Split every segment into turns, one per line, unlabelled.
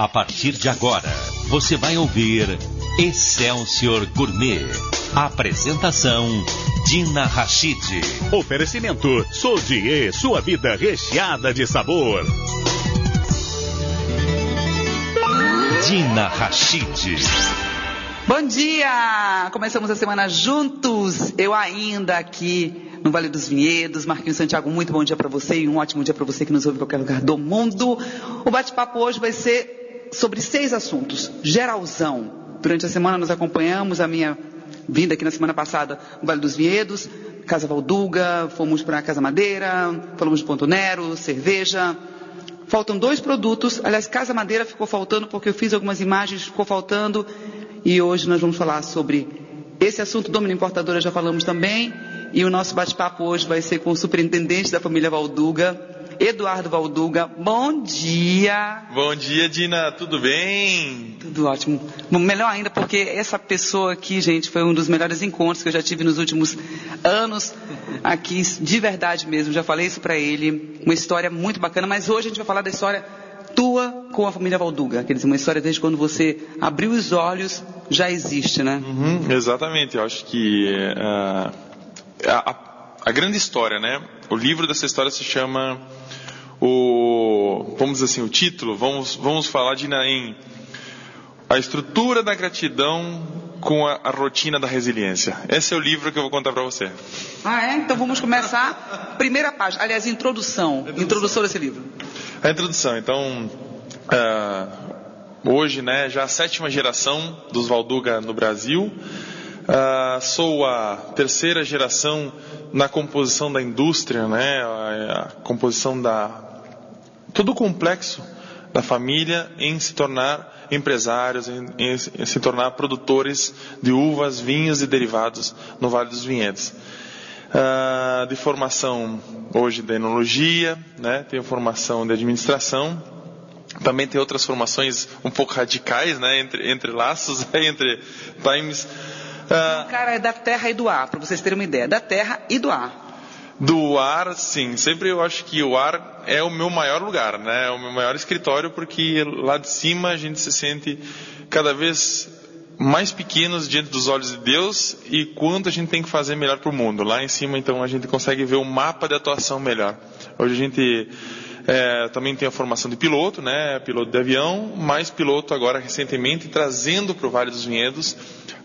A partir de agora, você vai ouvir Excelsior Gourmet. Apresentação Dina Rachid.
Oferecimento Sodier, sua vida recheada de sabor.
Dina Rachid.
Bom dia! Começamos a semana juntos. Eu ainda aqui no Vale dos Vinhedos. Marquinhos Santiago, muito bom dia para você e um ótimo dia para você que nos ouve em qualquer lugar do mundo. O bate-papo hoje vai ser sobre seis assuntos, geralzão. Durante a semana nós acompanhamos a minha vinda aqui na semana passada no Vale dos Vinhedos, Casa Valduga, fomos para a Casa Madeira, falamos de Ponto Nero, cerveja. Faltam dois produtos, aliás, Casa Madeira ficou faltando porque eu fiz algumas imagens, ficou faltando. E hoje nós vamos falar sobre esse assunto, Domínio Importadora, já falamos também. E o nosso bate-papo hoje vai ser com o superintendente da família Valduga, Eduardo Valduga. Bom dia!
Bom dia, Dina. Tudo bem?
Tudo ótimo. Melhor ainda porque essa pessoa aqui, gente, foi um dos melhores encontros que eu já tive nos últimos anos aqui, de verdade mesmo. Já falei isso para ele. Uma história muito bacana, mas hoje a gente vai falar da história tua com a família Valduga. Quer dizer, uma história desde quando você abriu os olhos já existe, né?
Uhum, exatamente. Eu acho que uh a, a, grande história, né? O livro dessa história se chama o, vamos dizer assim, o título. Vamos, vamos falar de em a estrutura da gratidão com a, a, rotina da resiliência. Esse é o livro que eu vou contar para você.
Ah, é? Então vamos começar. Primeira página, aliás, introdução. Introdução, introdução desse livro.
A introdução. Então, uh, hoje, né, já a sétima geração dos Valduga no Brasil. Uh, sou a terceira geração na composição da indústria, né? A, composição da todo o complexo da família em se tornar empresários, em, em, em, se tornar produtores de uvas, vinhos e derivados no Vale dos Vinhedos. Uh, de formação hoje de enologia, né? tenho formação de administração, também tem outras formações um pouco radicais, né? entre, entre laços, entre times
ah, o cara é da terra e do ar, para vocês terem uma ideia. Da terra e do ar.
Do ar, sim. Sempre eu acho que o ar é o meu maior lugar, né? É o meu maior escritório, porque lá de cima a gente se sente cada vez mais pequenos diante dos olhos de Deus e quanto a gente tem que fazer melhor para o mundo. Lá em cima, então, a gente consegue ver o mapa de atuação melhor. Hoje a gente é, também tem a formação de piloto, né? Piloto de avião, mais piloto agora recentemente trazendo para o Vale dos Vinhedos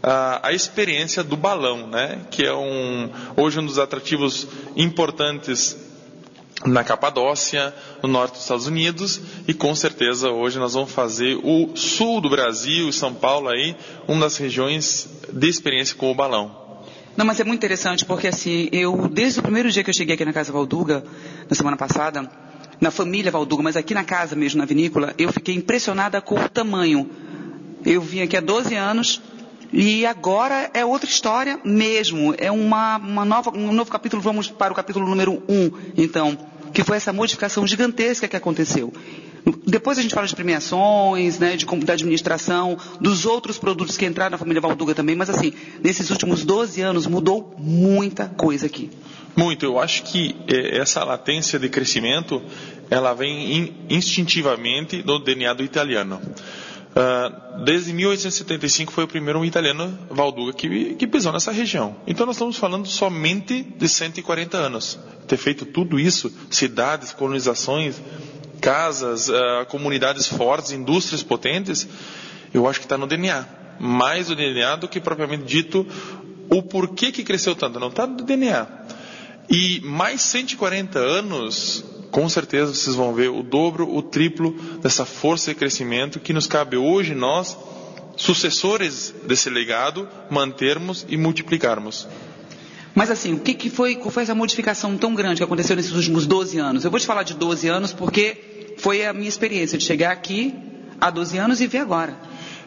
a, a, experiência do balão, né? Que é um hoje um dos atrativos importantes na Capadócia, no norte dos Estados Unidos, e com certeza hoje nós vamos fazer o sul do Brasil, São Paulo aí, uma das regiões de experiência com o balão.
Não, mas é muito interessante porque assim, eu desde o primeiro dia que eu cheguei aqui na Casa Valduga, na semana passada, na família Valduga, mas aqui na casa mesmo, na vinícola, eu fiquei impressionada com o tamanho. Eu vim aqui há 12 anos e agora é outra história mesmo. É uma, uma nova, um novo capítulo. Vamos para o capítulo número 1, então, que foi essa modificação gigantesca que aconteceu. Depois a gente fala de premiações, né, de, da administração, dos outros produtos que entraram na família Valduga também, mas assim, nesses últimos 12 anos mudou muita coisa aqui.
Muito. Eu acho que é, essa latência de crescimento, ela vem instintivamente do DNA do italiano. Uh, desde 1875 foi o primeiro italiano, Valduga, que, que pisou nessa região. Então nós estamos falando somente de 140 anos. Ter feito tudo isso, cidades, colonizações, casas, uh, comunidades fortes, indústrias potentes, eu acho que está no DNA. Mais o DNA do que propriamente dito o porquê que cresceu tanto. Não está no DNA. E mais 140 anos, com certeza vocês vão ver o dobro, o triplo dessa força de crescimento que nos cabe hoje, nós, sucessores desse legado, mantermos e multiplicarmos.
Mas assim, o que, que foi, qual foi essa modificação tão grande que aconteceu nesses últimos 12 anos? Eu vou te falar de 12 anos porque foi a minha experiência de chegar aqui há 12 anos e ver agora.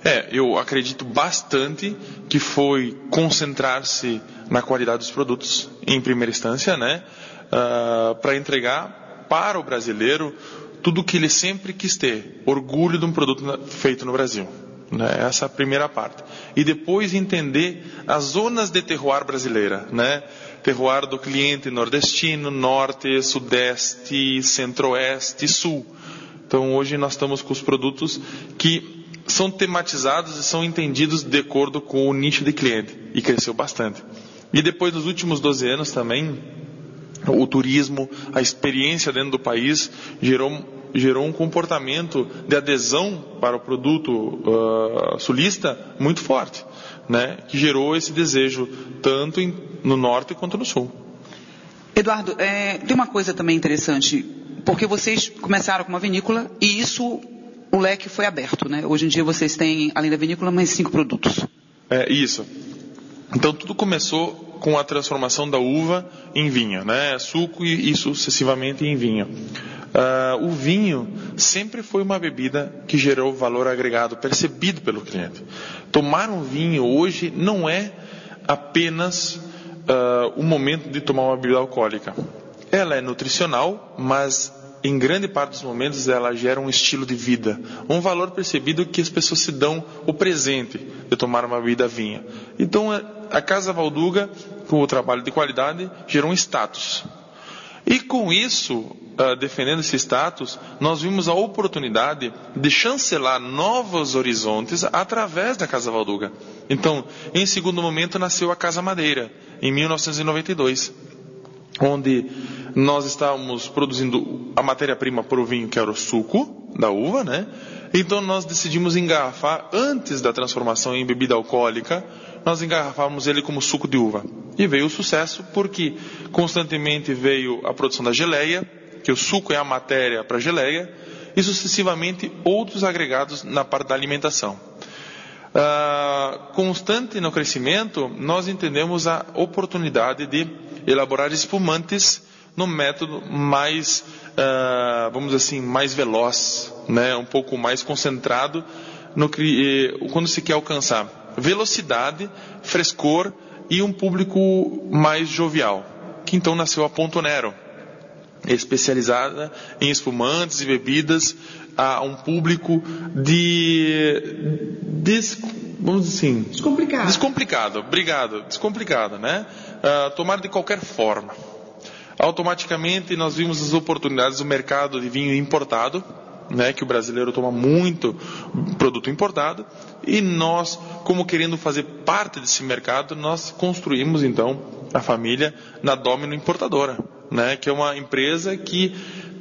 É, eu acredito bastante que foi concentrar-se na qualidade dos produtos, em primeira instância, né? Uh, para entregar para o brasileiro tudo o que ele sempre quis ter, orgulho de um produto feito no Brasil. Né? Essa é a primeira parte. E depois entender as zonas de terroir brasileira, né? Terroir do cliente nordestino, norte, sudeste, centro-oeste sul. Então hoje nós estamos com os produtos que são tematizados e são entendidos de acordo com o nicho de cliente e cresceu bastante. E depois dos últimos 12 anos também, o turismo, a experiência dentro do país gerou gerou um comportamento de adesão para o produto uh, sulista muito forte, né? Que gerou esse desejo tanto em, no norte quanto no sul.
Eduardo, é, tem uma coisa também interessante, porque vocês começaram com uma vinícola e isso o leque foi aberto, né? Hoje em dia vocês têm, além da vinícola, mais cinco produtos.
É isso. Então tudo começou com a transformação da uva em vinho, né? Suco e, e sucessivamente em vinho. Uh, o vinho sempre foi uma bebida que gerou valor agregado percebido pelo cliente. Tomar um vinho hoje não é apenas uh, o momento de tomar uma bebida alcoólica. Ela é nutricional, mas em grande parte dos momentos, ela gera um estilo de vida, um valor percebido que as pessoas se dão o presente de tomar uma bebida vinha. Então, a Casa Valduga, com o trabalho de qualidade, gerou um status. E com isso, ah, defendendo esse status, nós vimos a oportunidade de chancelar novos horizontes através da Casa Valduga. Então, em segundo momento, nasceu a Casa Madeira, em 1992 onde nós estávamos produzindo a matéria-prima para o vinho, que era o suco da uva, né? Então nós decidimos engarrafar, antes da transformação em bebida alcoólica, nós engarrafávamos ele como suco de uva. E veio o sucesso porque constantemente veio a produção da geleia, que o suco é a matéria para a geleia, e sucessivamente outros agregados na parte da alimentação. Uh, constante no crescimento, nós entendemos a oportunidade de elaborar espumantes no método mais, uh, vamos dizer assim, mais veloz, né? um pouco mais concentrado no que, quando se quer alcançar velocidade, frescor e um público mais jovial, que então nasceu a Ponto Nero, especializada em espumantes e bebidas a um público de, de vamos dizer assim,
descomplicado.
Descomplicado, obrigado, descomplicado, né? Uh, tomar de qualquer forma. Automaticamente nós vimos as oportunidades do mercado de vinho importado, né, que o brasileiro toma muito produto importado, e nós, como querendo fazer parte desse mercado, nós construímos então a família na Domino Importadora, né, que é uma empresa que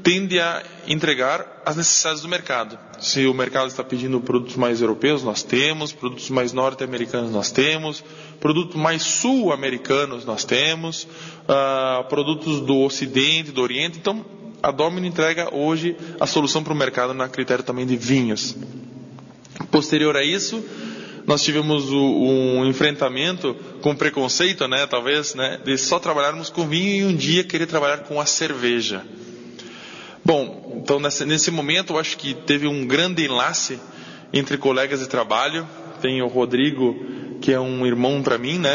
tende a entregar as necessidades do mercado. Se o mercado está pedindo produtos mais europeus, nós temos, produtos mais norte-americanos nós temos, produtos mais sul-americanos nós temos, produtos do Ocidente, do Oriente. Então, a Domino entrega hoje a solução para o mercado na critério também de vinhos. Posterior a isso, nós tivemos o, um enfrentamento com preconceito, né, talvez, né, de só trabalharmos com vinho e um dia querer trabalhar com a cerveja. Bom, então nesse, nesse momento eu acho que teve um grande enlace entre colegas de trabalho. Tem o Rodrigo, que é um irmão para mim, né?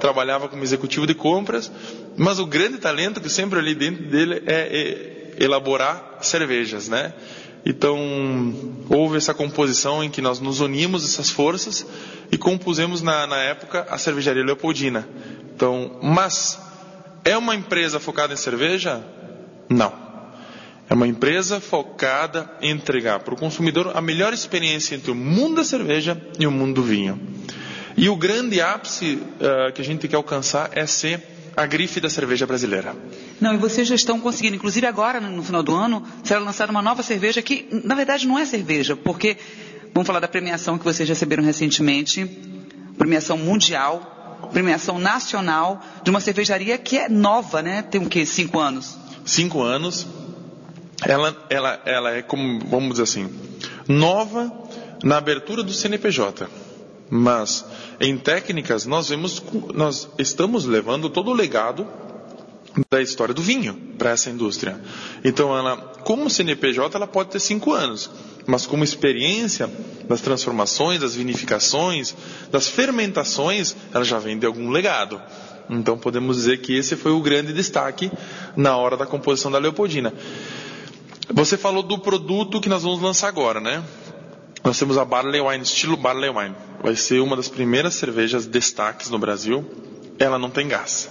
Trabalhava como executivo de compras, mas o grande talento que sempre ali dentro dele é, elaborar cervejas, né? Então, houve essa composição em que nós nos unimos essas forças e compusemos na, na época a cervejaria Leopoldina. Então, mas é uma empresa focada em cerveja? Não. É uma empresa focada em entregar para o consumidor a melhor experiência entre o mundo da cerveja e o mundo do vinho. E o grande ápice uh, que a gente quer alcançar é ser a grife da cerveja brasileira.
Não, e vocês já estão conseguindo, inclusive agora, no final do ano, será lançada uma nova cerveja que, na verdade, não é cerveja, porque, vamos falar da premiação que vocês receberam recentemente, premiação mundial, premiação nacional, de uma cervejaria que é nova, né? Tem o quê? Cinco anos?
Cinco anos, ela, ela, ela é como, vamos dizer assim, nova na abertura do CNPJ. Mas em técnicas nós vemos, nós estamos levando todo o legado da história do vinho para essa indústria. Então ela, como CNPJ, ela pode ter cinco anos, mas como experiência das transformações, das vinificações, das fermentações, ela já vem de algum legado. Então podemos dizer que esse foi o grande destaque na hora da composição da Leopoldina. Você falou do produto que nós vamos lançar agora, né? Nós temos a Barley Wine, estilo Barley Wine. Vai ser uma das primeiras cervejas destaques no Brasil. Ela não tem gás.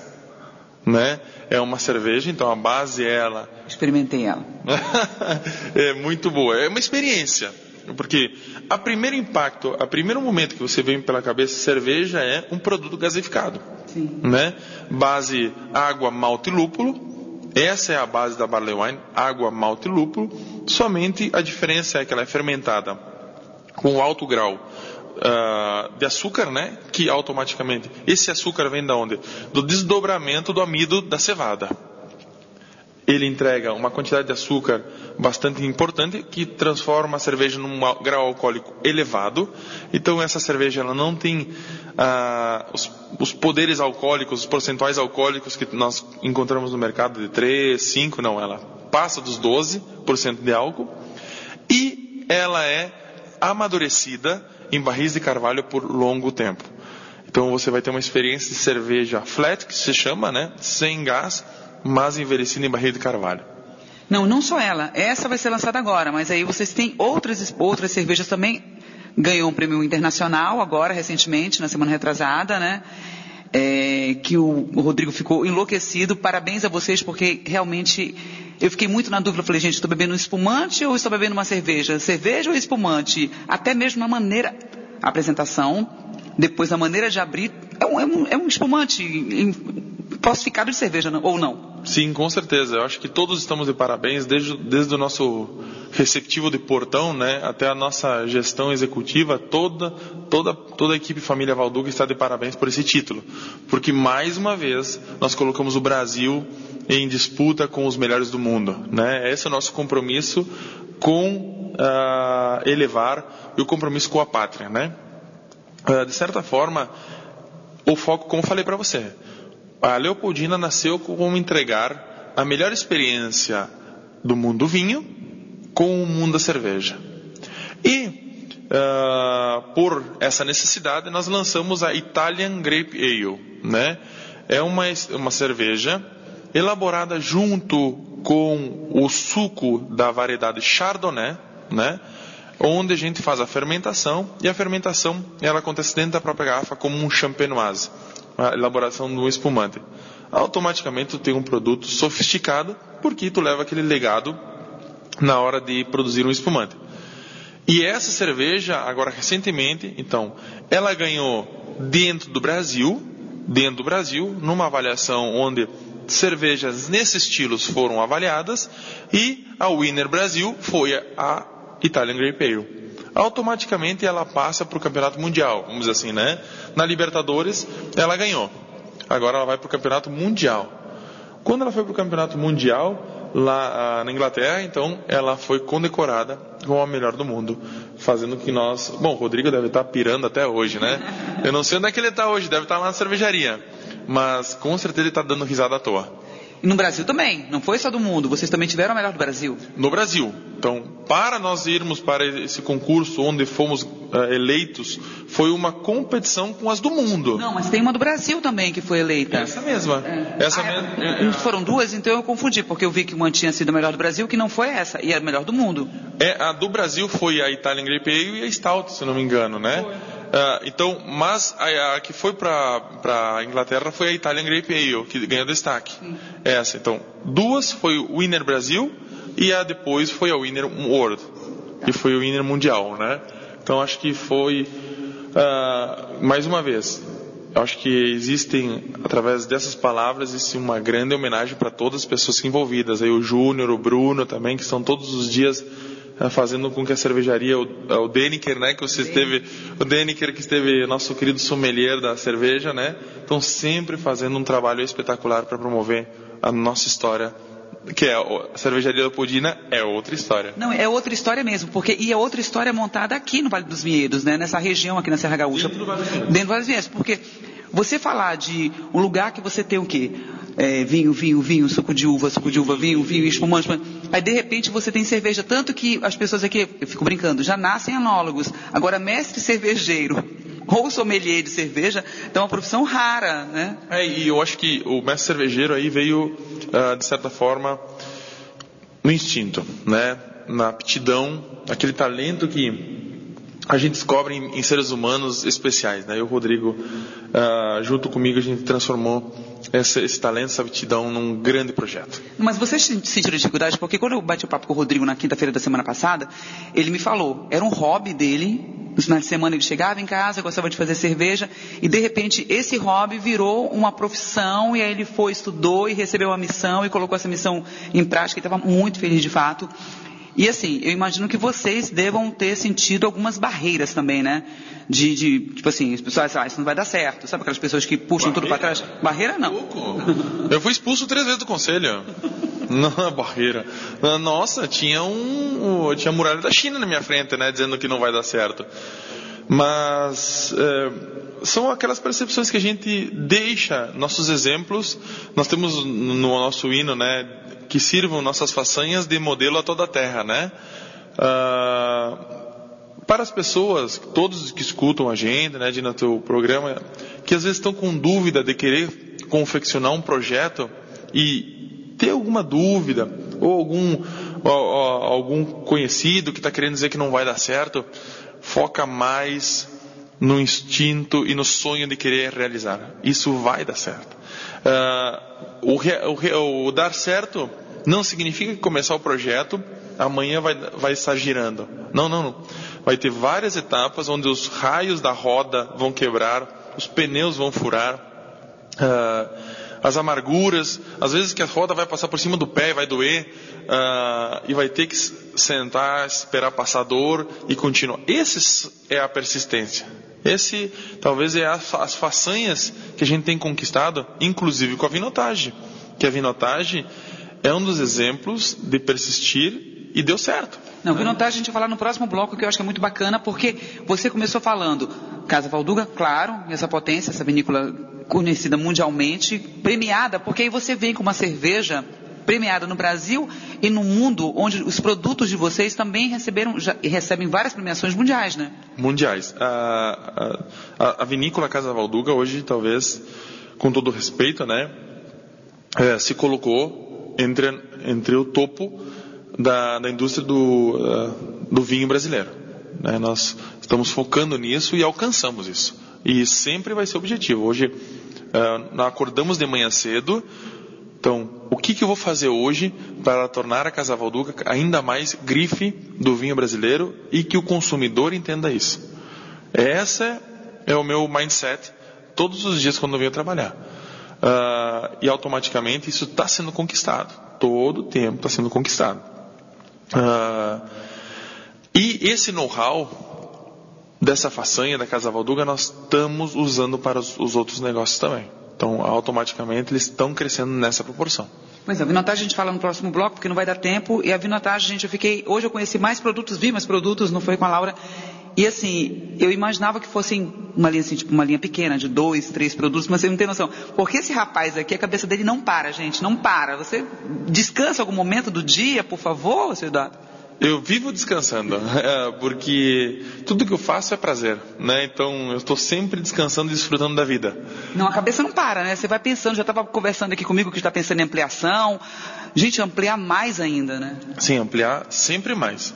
né? É uma cerveja, então a base é ela.
Experimentei ela.
é muito boa. É uma experiência. Porque a primeiro impacto, a primeiro momento que você vem pela cabeça, cerveja é um produto gasificado.
Sim.
Né? Base água, malte e lúpulo. Essa é a base da barley wine, água, malte e lúpulo. Somente a diferença é que ela é fermentada com alto grau uh, de açúcar, né? Que automaticamente esse açúcar vem da onde? Do desdobramento do amido da cevada ele entrega uma quantidade de açúcar bastante importante que transforma a cerveja num grau alcoólico elevado. Então essa cerveja ela não tem ah, os, os, poderes alcoólicos, os percentuais alcoólicos que nós encontramos no mercado de 3, 5, não, ela passa dos 12% de álcool e ela é amadurecida em barris de carvalho por longo tempo. Então você vai ter uma experiência de cerveja flat, que se chama, né, sem gás, mas envelhecida em barril de carvalho.
Não, não só ela. Essa vai ser lançada agora, mas aí vocês têm outras, outras cervejas também. Ganhou um prêmio internacional agora, recentemente, na semana retrasada, né? É, que o, Rodrigo ficou enlouquecido. Parabéns a vocês, porque realmente eu fiquei muito na dúvida. falei, gente, estou bebendo um espumante ou estou bebendo uma cerveja? Cerveja ou espumante? Até mesmo na maneira, a apresentação, depois a maneira de abrir, é um, é um, é um espumante falsificado de cerveja, ou não?
Sim, com certeza. Eu acho que todos estamos de parabéns, desde, desde o nosso receptivo de portão, né, até a nossa gestão executiva, toda, toda, toda a equipe Família Valduga está de parabéns por esse título. Porque, mais uma vez, nós colocamos o Brasil em disputa com os melhores do mundo. Né? Esse é o nosso compromisso com uh, elevar e o compromisso com a pátria. Né? Uh, de certa forma, o foco, como falei para você, a Leopoldina nasceu como entregar a melhor experiência do mundo vinho com o mundo da cerveja. E, uh, por essa necessidade, nós lançamos a Italian Grape Ale. Né? É uma, uma cerveja elaborada junto com o suco da variedade Chardonnay, né? onde a gente faz a fermentação, e a fermentação ela acontece dentro da própria garrafa como um champenoise a elaboração do espumante. Automaticamente tu tem um produto sofisticado, porque tu leva aquele legado na hora de produzir um espumante. E essa cerveja, agora recentemente, então, ela ganhou dentro do Brasil, dentro do Brasil, numa avaliação onde cervejas nesse estilo foram avaliadas e a Winner Brasil foi a Italian Grape Ale automaticamente ela passa para o campeonato mundial, vamos dizer assim, né? Na Libertadores ela ganhou. Agora ela vai para o campeonato mundial. Quando ela foi para o campeonato mundial lá ah, na Inglaterra, então ela foi condecorada como a melhor do mundo, fazendo que nós, bom, o Rodrigo deve estar pirando até hoje, né? Eu não sei onde é que ele está hoje, deve estar lá na cervejaria, mas com certeza ele está dando risada à toa.
E no Brasil também, não foi só do mundo, vocês também tiveram a melhor do Brasil.
No Brasil. Então, para nós irmos para esse concurso onde fomos uh, eleitos, foi uma competição com as do mundo.
Não, mas tem uma do Brasil também que foi eleita.
Essa mesma. É. Essa ah, mesma.
É, foram duas, então eu confundi, porque eu vi que uma tinha sido a melhor do Brasil, que não foi essa, e era a melhor do mundo.
É, a do Brasil foi a Italian Grape Ale e a Stout, se não me engano, né? Foi. Uh, então, mas a, a que foi para a Inglaterra foi a Italian Grape Ale, que ganhou destaque. Sim. Essa, então, duas foi o Winner Brasil e a depois foi a Winner World, que foi o Winner Mundial, né? Então, acho que foi, uh, mais uma vez, acho que existem, através dessas palavras, existe uma grande homenagem para todas as pessoas envolvidas. Aí o Júnior, o Bruno também, que estão todos os dias Tá fazendo com que a cervejaria, o, é o Deniker, né, que você esteve, o Deniker que esteve nosso querido sommelier da cerveja, né, estão sempre fazendo um trabalho espetacular para promover a nossa história que é a cervejaria Leopoldina é outra história.
Não, é outra história mesmo, porque e é outra história montada aqui no Vale dos Vinhedos, né, nessa região aqui na Serra Gaúcha.
Dentro do Vale dos Vinhedos.
Dentro do Vale dos Vinhedos, porque você falar de um lugar que você tem o quê? É, vinho, vinho, vinho, suco de uva, suco de uva, vinho, vinho, espumante, espumante. Aí de repente você tem cerveja. Tanto que as pessoas aqui, eu fico brincando, já nascem anólogos. Agora, mestre cervejeiro ou sommelier de cerveja, então é uma profissão rara, né?
É, e eu acho que o mestre cervejeiro aí veio, uh, de certa forma, no instinto, né? Na aptidão, aquele talento que a gente descobre em, em seres humanos especiais, né? E o Rodrigo, uh, junto comigo, a gente transformou esse, esse, talento, essa aptidão num grande projeto.
Mas vocês sentiram dificuldade? Porque quando eu bati o papo com o Rodrigo na quinta-feira da semana passada, ele me falou, era um hobby dele, nos finais de semana ele chegava em casa, gostava de fazer cerveja, e de repente esse hobby virou uma profissão, e aí ele foi, estudou e recebeu uma missão e colocou essa missão em prática, e estava muito feliz de fato. E assim, eu imagino que vocês devam ter sentido algumas barreiras também, né? De, de tipo assim, as pessoas, ah, isso não vai dar certo. Sabe aquelas pessoas que puxam barreira? tudo para trás? Barreira não.
Eu fui expulso três vezes do conselho. Não, barreira. Nossa, tinha um, tinha a muralha da China na minha frente, né? Dizendo que não vai dar certo. Mas é, são aquelas percepções que a gente deixa, nossos exemplos. Nós temos no nosso hino, né? que sirvam nossas façanhas de modelo a toda a terra, né? Ah, para as pessoas, todos que escutam a gente, né, no teu programa, que às vezes estão com dúvida de querer confeccionar um projeto e ter alguma dúvida ou algum ou, ou, algum conhecido que está querendo dizer que não vai dar certo, foca mais no instinto e no sonho de querer realizar. Isso vai dar certo. Uh, o, o, o, dar certo não significa que começar o projeto amanhã vai, vai estar girando. Não, não, não. Vai ter várias etapas onde os raios da roda vão quebrar, os pneus vão furar, uh, as amarguras, às vezes que a roda vai passar por cima do pé e vai doer, uh, e vai ter que sentar, esperar passar a dor e continuar. Essa é a persistência. Esse talvez é as, as façanhas que a gente tem conquistado, inclusive com a vinotagem. Que a vinotagem é um dos exemplos de persistir e deu certo.
Não, vinotagem a gente vai falar no próximo bloco que eu acho que é muito bacana, porque você começou falando Casa Valduga, claro, essa potência, essa vinícola conhecida mundialmente, premiada, porque aí você vem com uma cerveja premiada no Brasil e no mundo, onde os produtos de vocês também receberam, já, recebem várias premiações mundiais, né?
Mundiais. A, a, a vinícola Casa Valduga hoje, talvez, com todo respeito, né, é, se colocou entre, entre o topo da, da indústria do, uh, do vinho brasileiro. Né? Nós estamos focando nisso e alcançamos isso. E sempre vai ser objetivo. Hoje, uh, acordamos de manhã cedo. Então, o que, que eu vou fazer hoje para tornar a Casa Valduca ainda mais grife do vinho brasileiro e que o consumidor entenda isso? Essa é o meu mindset todos os dias quando eu venho trabalhar uh, e automaticamente isso está sendo conquistado. Todo o tempo está sendo conquistado. Uh, e esse know-how dessa façanha da Casa Valduga nós estamos usando para os, os outros negócios também. Então, automaticamente, eles estão crescendo nessa proporção.
Mas a vinotagem a gente fala no próximo bloco, porque não vai dar tempo. E a vinotagem, gente, eu fiquei. Hoje eu conheci mais produtos, vi mais produtos, não foi com a Laura. E assim, eu imaginava que fossem uma linha assim, tipo uma linha pequena, de dois, três produtos, mas você não tem noção. Porque esse rapaz aqui, a cabeça dele não para, gente, não para. Você descansa algum momento do dia, por favor, seu Eduardo?
Eu vivo descansando, é, porque tudo que eu faço é prazer, né? Então eu estou sempre descansando e desfrutando da vida.
Não, a cabeça não para, né? Você vai pensando, já estava conversando aqui comigo que está pensando em ampliação. Gente, ampliar mais ainda, né?
Sim, ampliar sempre mais.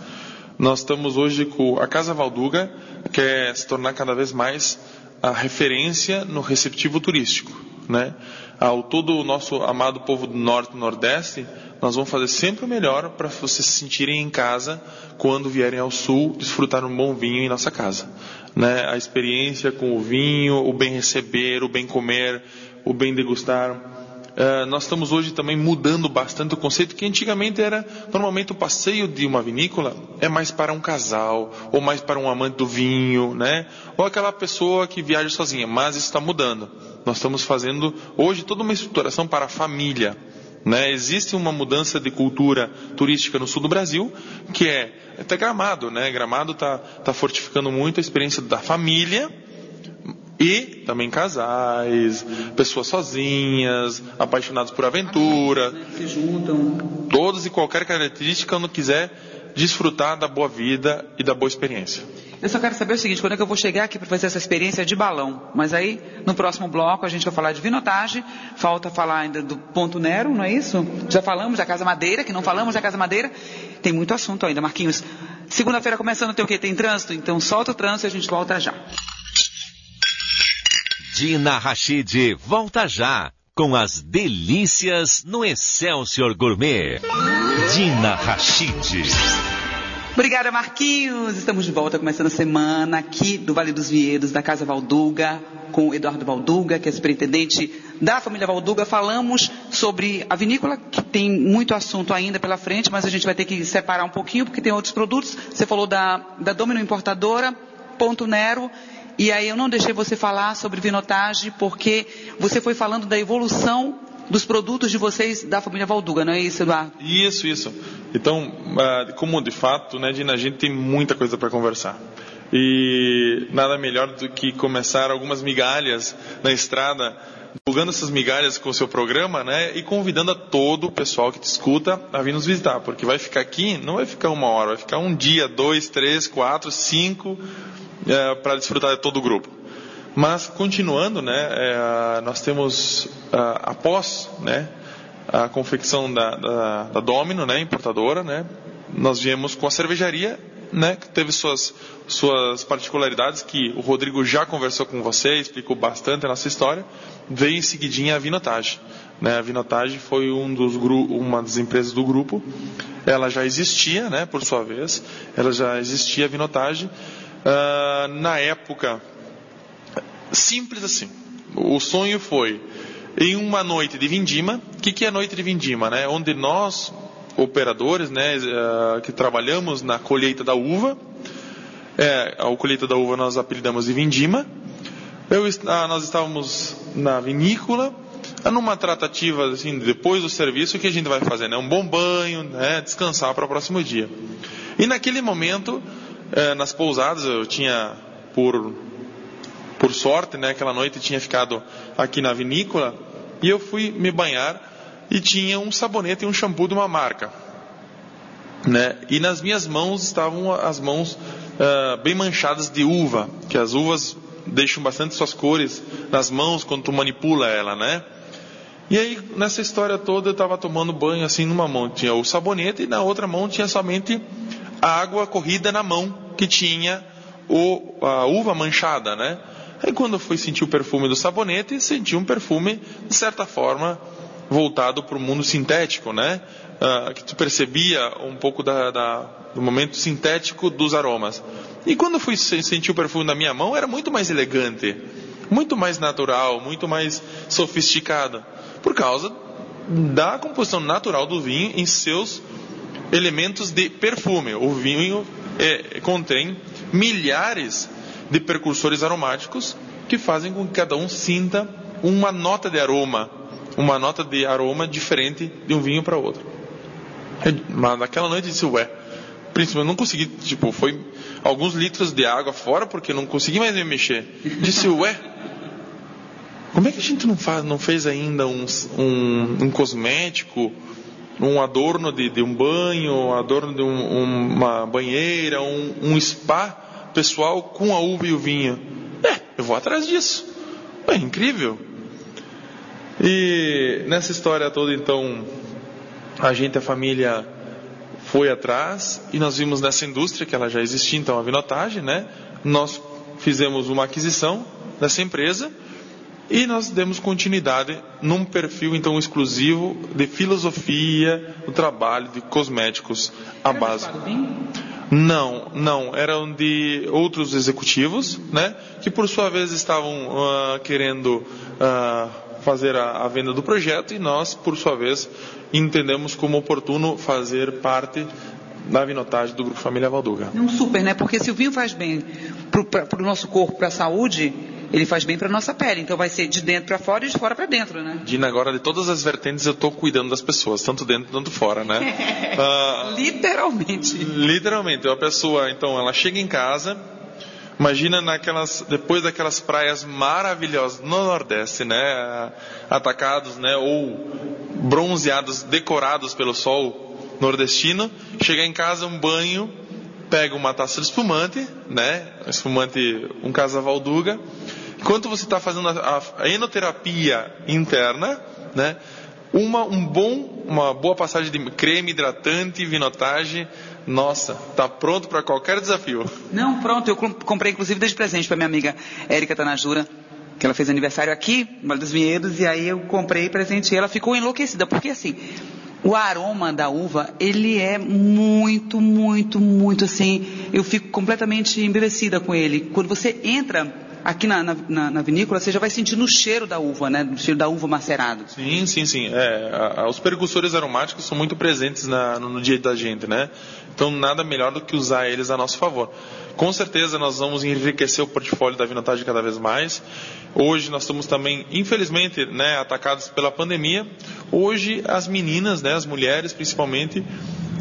Nós estamos hoje com a Casa Valduga, que é se tornar cada vez mais a referência no receptivo turístico. Né? Ao todo o nosso amado povo do Norte e Nordeste, nós vamos fazer sempre o melhor para vocês se sentirem em casa quando vierem ao Sul desfrutar um bom vinho em nossa casa. Né? A experiência com o vinho, o bem receber, o bem comer, o bem degustar nós estamos hoje também mudando bastante o conceito que antigamente era normalmente o passeio de uma vinícola é mais para um casal ou mais para um amante do vinho, né? Ou aquela pessoa que viaja sozinha. Mas isso está mudando. Nós estamos fazendo hoje toda uma estruturação para a família. Né? Existe uma mudança de cultura turística no sul do Brasil, que é até Gramado, né? Gramado está tá fortificando muito a experiência da família, e também casais, pessoas sozinhas, apaixonados por aventura.
Se juntam.
Todos e qualquer característica quando quiser desfrutar da boa vida e da boa experiência.
Eu só quero saber o seguinte, quando é que eu vou chegar aqui para fazer essa experiência de balão? Mas aí, no próximo bloco, a gente vai falar de vinotagem, falta falar ainda do Ponto Nero, não é isso? Já falamos da Casa Madeira, que não falamos da Casa Madeira. Tem muito assunto ainda, Marquinhos. Segunda-feira começando tem o quê? Tem trânsito? Então solta o trânsito e a gente volta já.
Dina Rachid volta já com as delícias no Excelsior Gourmet. Dina Rachid.
Obrigada, Marquinhos. Estamos de volta começando a semana aqui do Vale dos Vinhedos, da Casa Valduga, com o Eduardo Valduga, que é superintendente da família Valduga. Falamos sobre a vinícola, que tem muito assunto ainda pela frente, mas a gente vai ter que separar um pouquinho, porque tem outros produtos. Você falou da, da Domino Importadora, Ponto Nero. E aí eu não deixei você falar sobre vinotagem, porque você foi falando da evolução dos produtos de vocês da família Valduga, não é isso, Eduardo?
Isso, isso. Então, ah, como de fato, né, Dina, a gente tem muita coisa para conversar. E nada melhor do que começar algumas migalhas na estrada, divulgando essas migalhas com o seu programa, né? E convidando a todo o pessoal que te escuta a vir nos visitar. Porque vai ficar aqui, não vai ficar uma hora, vai ficar um dia, dois, três, quatro, cinco, é, para desfrutar de todo o grupo. Mas continuando, né, é, nós temos após, né, a confecção da, da, da, Domino, né, importadora, né, nós viemos com a cervejaria, né, que teve suas suas particularidades que o Rodrigo já conversou com você, explicou bastante a nossa história. Veio em seguidinha a Vinotage. Né, a Vinotage foi um dos uma das empresas do grupo. Ela já existia, né, por sua vez, ela já existia a Vinotage. Uh, na época Simples assim. O sonho foi em uma noite de vindima. O que, que é noite de vindima? Né? Onde nós, operadores, né, uh, que trabalhamos na colheita da uva, é, a colheita da uva nós apelidamos de vindima. Eu, ah, nós estávamos na vinícola, numa tratativa assim, depois do serviço, o que a gente vai fazer? Né? Um bom banho, né? descansar para o próximo dia. E naquele momento, eh, nas pousadas, eu tinha por por sorte, né, aquela noite tinha ficado aqui na vinícola e eu fui me banhar e tinha um sabonete e um shampoo de uma marca. Né? E nas minhas mãos estavam as mãos uh, bem manchadas de uva, que as uvas deixam bastante suas cores nas mãos quando tu manipula ela, né? E aí, nessa história toda, eu estava tomando banho assim, numa mão tinha o sabonete e na outra mão tinha somente a água corrida na mão, que tinha o, a uva manchada, né? Aí quando eu fui sentir o perfume do sabonete, senti um perfume, de certa forma, voltado para o mundo sintético, né? Uh, que tu percebia um pouco da, da, do momento sintético dos aromas. E quando eu fui sentir o perfume na minha mão, era muito mais elegante, muito mais natural, muito mais sofisticado, por causa da composição natural do vinho em seus elementos de perfume. O vinho é, contém milhares de precursores aromáticos que fazem com que cada um sinta uma nota de aroma, uma nota de aroma diferente de um vinho para outro. Mas naquela noite eu disse, ué, principalmente não consegui, tipo, foi alguns litros de água fora porque não consegui mais me mexer. Disse, ué, como é que a gente não, faz, não fez ainda um, um, um cosmético, um adorno de, de, um banho, um adorno de um, uma banheira, um, um spa pessoal com a uva e o vinho. É, eu vou atrás disso. É incrível. E nessa história toda, então, a gente, a família, foi atrás e nós vimos nessa indústria que ela já existia, então, a vinotagem, né? Nós fizemos uma aquisição dessa empresa e nós demos continuidade num perfil então exclusivo de filosofia do trabalho de cosméticos à base. Não, não. Eram de outros executivos, né? Que por sua vez estavam uh, querendo uh, fazer a, a, venda do projeto e nós, por sua vez, entendemos como oportuno fazer parte da vinotagem do Grupo Família Valduga.
Um super, né? Porque se o vinho faz bem para o nosso corpo, para a saúde, ele faz bem para nossa pele. Então vai ser de dentro para fora e de fora para dentro, né?
Dina, agora de todas as vertentes eu estou cuidando das pessoas, tanto dentro quanto fora, né?
uh, literalmente.
Literalmente. A pessoa, então, ela chega em casa, imagina naquelas, depois daquelas praias maravilhosas no Nordeste, né? Atacados, né? Ou bronzeados, decorados pelo sol nordestino, chegar em casa, um banho, pega uma taça de espumante, né? Espumante, um casa Valduga, Enquanto você está fazendo a, a, enoterapia interna, né? Uma, um bom, uma boa passagem de creme hidratante, vinotagem Nossa, tá pronto para qualquer desafio.
Não, pronto, eu comprei inclusive desde presente para minha amiga Érica Tanajura, que ela fez aniversário aqui, no Vale dos Vinhedos, e aí eu comprei presente e ela ficou enlouquecida, porque assim, o aroma da uva, ele é muito, muito, muito assim, eu fico completamente embevecida com ele. Quando você entra aqui na, na, na, vinícola, você já vai sentindo o cheiro da uva, né? O cheiro da uva macerado.
Sim, sim, sim. É, a, a, os precursores aromáticos são muito presentes na, no, no, dia da gente, né? Então, nada melhor do que usar eles a nosso favor. Com certeza, nós vamos enriquecer o portfólio da vinotagem cada vez mais. Hoje, nós estamos também, infelizmente, né, atacados pela pandemia. Hoje, as meninas, né, as mulheres principalmente,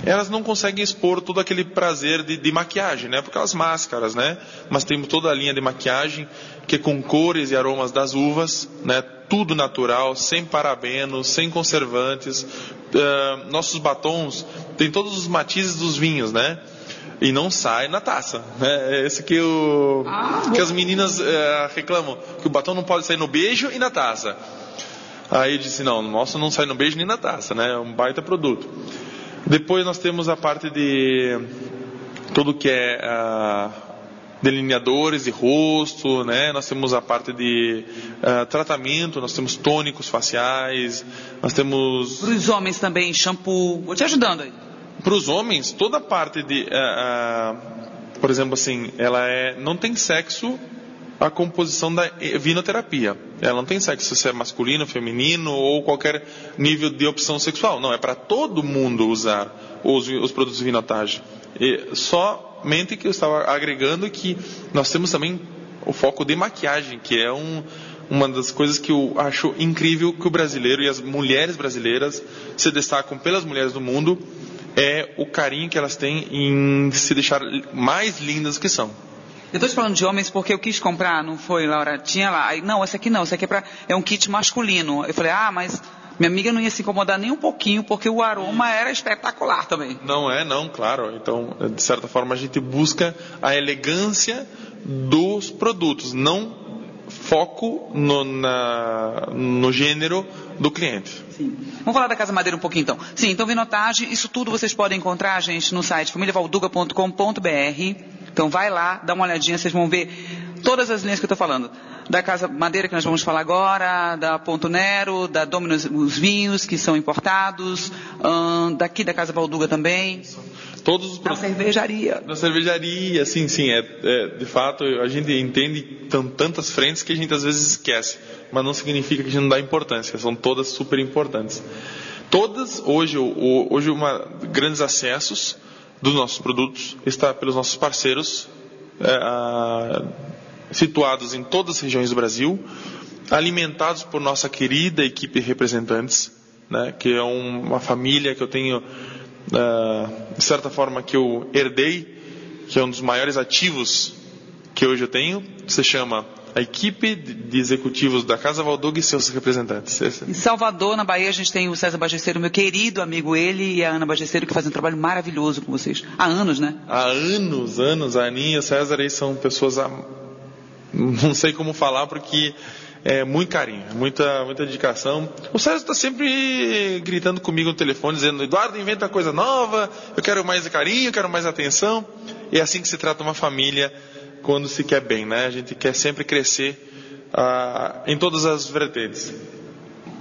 elas não conseguem expor todo aquele prazer de, de maquiagem, né? Porque elas máscaras, né? Mas temos toda a linha de maquiagem que é com cores e aromas das uvas, né? Tudo natural, sem parabenos, sem conservantes. Uh, nossos batons têm todos os matizes dos vinhos, né? E não sai na taça. Né? É esse que, o, ah, que as meninas uh, reclamam, que o batom não pode sair no beijo e na taça. Aí eu disse, não, o nosso não sai no beijo nem na taça, né? É um baita produto. Depois nós temos a parte de tudo que é uh, delineadores de rosto, né? Nós temos a parte de uh, tratamento, nós temos tônicos faciais, nós temos...
Para os homens também, shampoo, vou te ajudando aí.
Para os homens, toda parte de... Uh, por exemplo, assim, ela é, não tem sexo a composição da vinoterapia. Ela não tem sexo se é masculino, feminino ou qualquer nível de opção sexual. Não, é para todo mundo usar os, os produtos de vinotagem. E somente que eu estava agregando que nós temos também o foco de maquiagem, que é um, uma das coisas que eu acho incrível que o brasileiro e as mulheres brasileiras se destacam pelas mulheres do mundo é o carinho que elas têm em se deixar mais lindas que são.
Eu estou te falando de homens porque eu quis comprar, não foi, Laura? Tinha lá. Aí, não, esse aqui não, esse aqui é, pra, é um kit masculino. Eu falei, ah, mas minha amiga não ia se incomodar nem um pouquinho, porque o aroma era espetacular também.
Não é, não, claro. Então, de certa forma, a gente busca a elegância dos produtos, não foco no, na, no gênero do cliente.
Sim. Vamos falar da Casa Madeira um pouquinho então. Sim, então vinotagem, isso tudo vocês podem encontrar, gente, no site famíliavalduga.com.br. Então vai lá, dá uma olhadinha, vocês vão ver todas as linhas que eu estou falando. Da Casa Madeira, que nós vamos falar agora, da Ponto Nero, da Dominus, os vinhos que são importados, hum, daqui da Casa Valduga também.
Todos os
Na cervejaria.
Na cervejaria, sim, sim. É, é, de fato, a gente entende tantas frentes que a gente às vezes esquece. Mas não significa que a gente não dá importância. São todas super importantes. Todas, hoje, hoje uma, grandes acessos dos nossos produtos está pelos nossos parceiros é, a, situados em todas as regiões do Brasil, alimentados por nossa querida equipe de representantes, né, que é um, uma família que eu tenho, de certa forma, que eu herdei, que é um dos maiores ativos que hoje eu tenho, se chama a equipe de executivos da Casa Valdoga e seus representantes.
Em Salvador, na Bahia, a gente tem o César Bagesteiro, meu querido amigo, ele e a Ana Bagesteiro, que fazem um trabalho maravilhoso com vocês. Há anos, né?
Há anos, anos. A Aninha e o César aí são pessoas, a... não sei como falar, porque é muito carinho, muita, muita dedicação. O César está sempre gritando comigo no telefone, dizendo: Eduardo, inventa coisa nova, eu quero mais carinho, eu quero mais atenção. E é assim que se trata uma família quando se quer bem, né? A gente quer sempre crescer ah, em todas as vertentes.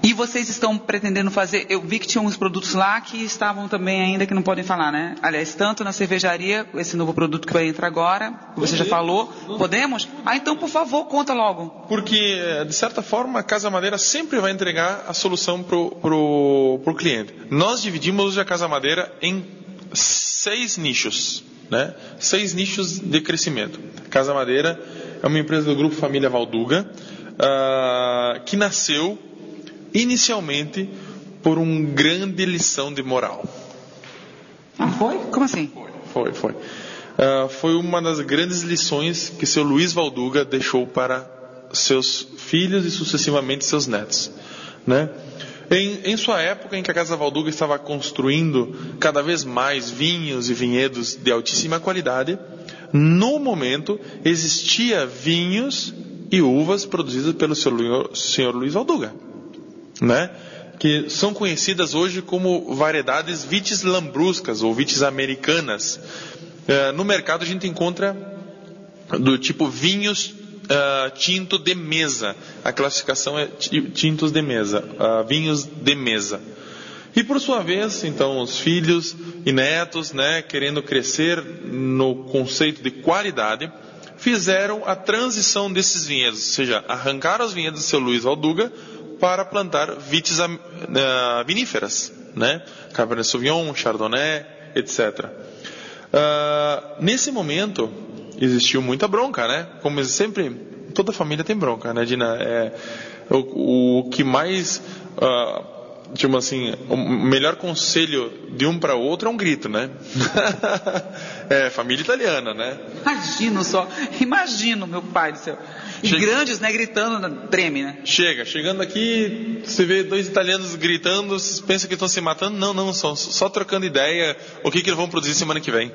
E vocês estão pretendendo fazer? Eu vi que tinha uns produtos lá que estavam também ainda que não podem falar, né? Aliás, tanto na cervejaria, esse novo produto que vai entrar agora, que você já falou, podemos? Ah, então por favor, conta logo.
Porque, de certa forma, a Casa Madeira sempre vai entregar a solução para o pro, pro cliente. Nós dividimos hoje a Casa Madeira em seis nichos né? Seis nichos de crescimento. Casa Madeira é uma empresa do grupo Família Valduga, uh, que nasceu inicialmente por uma grande lição de moral.
Ah, foi? Como assim?
Foi, foi. Uh, foi uma das grandes lições que seu Luiz Valduga deixou para seus filhos e sucessivamente seus netos, né? Em, em, sua época em que a Casa Valduga estava construindo cada vez mais vinhos e vinhedos de altíssima qualidade, no momento existia vinhos e uvas produzidos pelo senhor, senhor Luiz Valduga, né? que são conhecidas hoje como variedades vites lambruscas ou vites americanas. Uh, no mercado a gente encontra do tipo vinhos uh, tinto de mesa. A classificação é tintos de mesa, uh, vinhos de mesa. E por sua vez, então, os filhos e netos, né, querendo crescer no conceito de qualidade, fizeram a transição desses vinhedos, ou seja, arrancaram os vinhedos do seu Luiz Valduga para plantar vites uh, viníferas, né, Cabernet Sauvignon, Chardonnay, etc. Uh, nesse momento, existiu muita bronca, né? Como sempre, toda família tem bronca, né, Dina? É, o, o que mais, uh, tipo assim, o melhor conselho de um para outro é um grito, né? é, família italiana, né?
Imagino só, imagino, meu pai do céu. E Chega... grandes, né, gritando, treme, né?
Chega, chegando aqui, você vê dois italianos gritando, pensa que estão se matando. Não, não, só, só trocando ideia, o que, que eles vão produzir semana que vem. uh,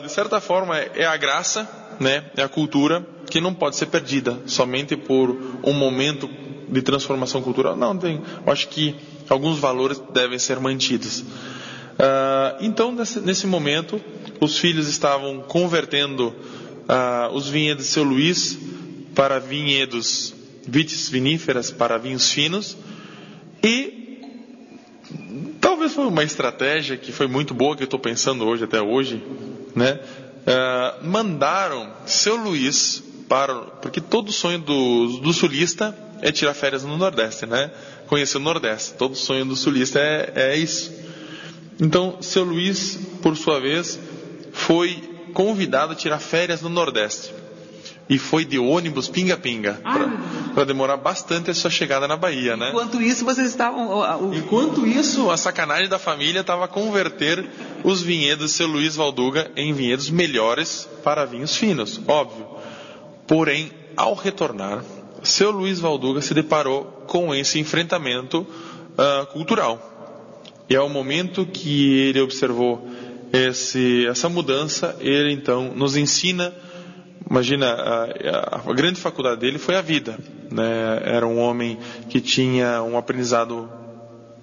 de certa forma, é a graça, né, é a cultura que não pode ser perdida somente por um momento de transformação cultural. Não, tem. Eu acho que alguns valores devem ser mantidos. Uh, então, nesse, nesse, momento, os filhos estavam convertendo uh, os vinhedos seu Luís para vinhedos vitis viníferas, para vinhos finos, e Talvez foi uma estratégia que foi muito boa, que eu estou pensando hoje, até hoje, né? Uh, mandaram seu Luiz para. Porque todo sonho do, do sulista é tirar férias no Nordeste, né? Conhecer o Nordeste. Todo sonho do sulista é, é isso. Então, seu Luiz, por sua vez, foi convidado a tirar férias no Nordeste e foi de ônibus pinga-pinga para demorar bastante a sua chegada na Bahia, né?
Enquanto isso, vocês estavam.
O... Enquanto isso, a sacanagem da família estava converter os vinhedos de seu Luiz Valduga em vinhedos melhores para vinhos finos, óbvio. Porém, ao retornar, seu Luiz Valduga se deparou com esse enfrentamento uh, cultural. E ao momento que ele observou esse, essa mudança, ele então nos ensina Imagina, a, a, grande faculdade dele foi a vida. Né? Era um homem que tinha um aprendizado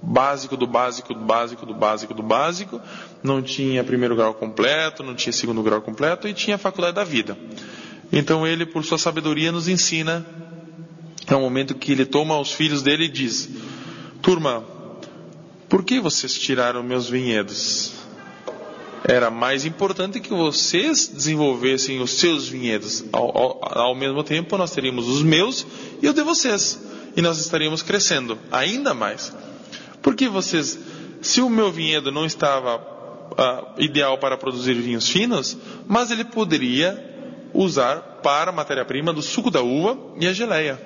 básico do básico do básico do básico do básico, não tinha primeiro grau completo, não tinha segundo grau completo e tinha a faculdade da vida. Então ele, por sua sabedoria, nos ensina. É um momento que ele toma os filhos dele e diz: Turma, por que vocês tiraram meus vinhedos? era mais importante que vocês desenvolvessem os seus vinhedos. Ao, ao, ao, mesmo tempo, nós teríamos os meus e os de vocês. E nós estaríamos crescendo ainda mais. Porque vocês, se o meu vinhedo não estava uh, ideal para produzir vinhos finos, mas ele poderia usar para matéria-prima do suco da uva e a geleia,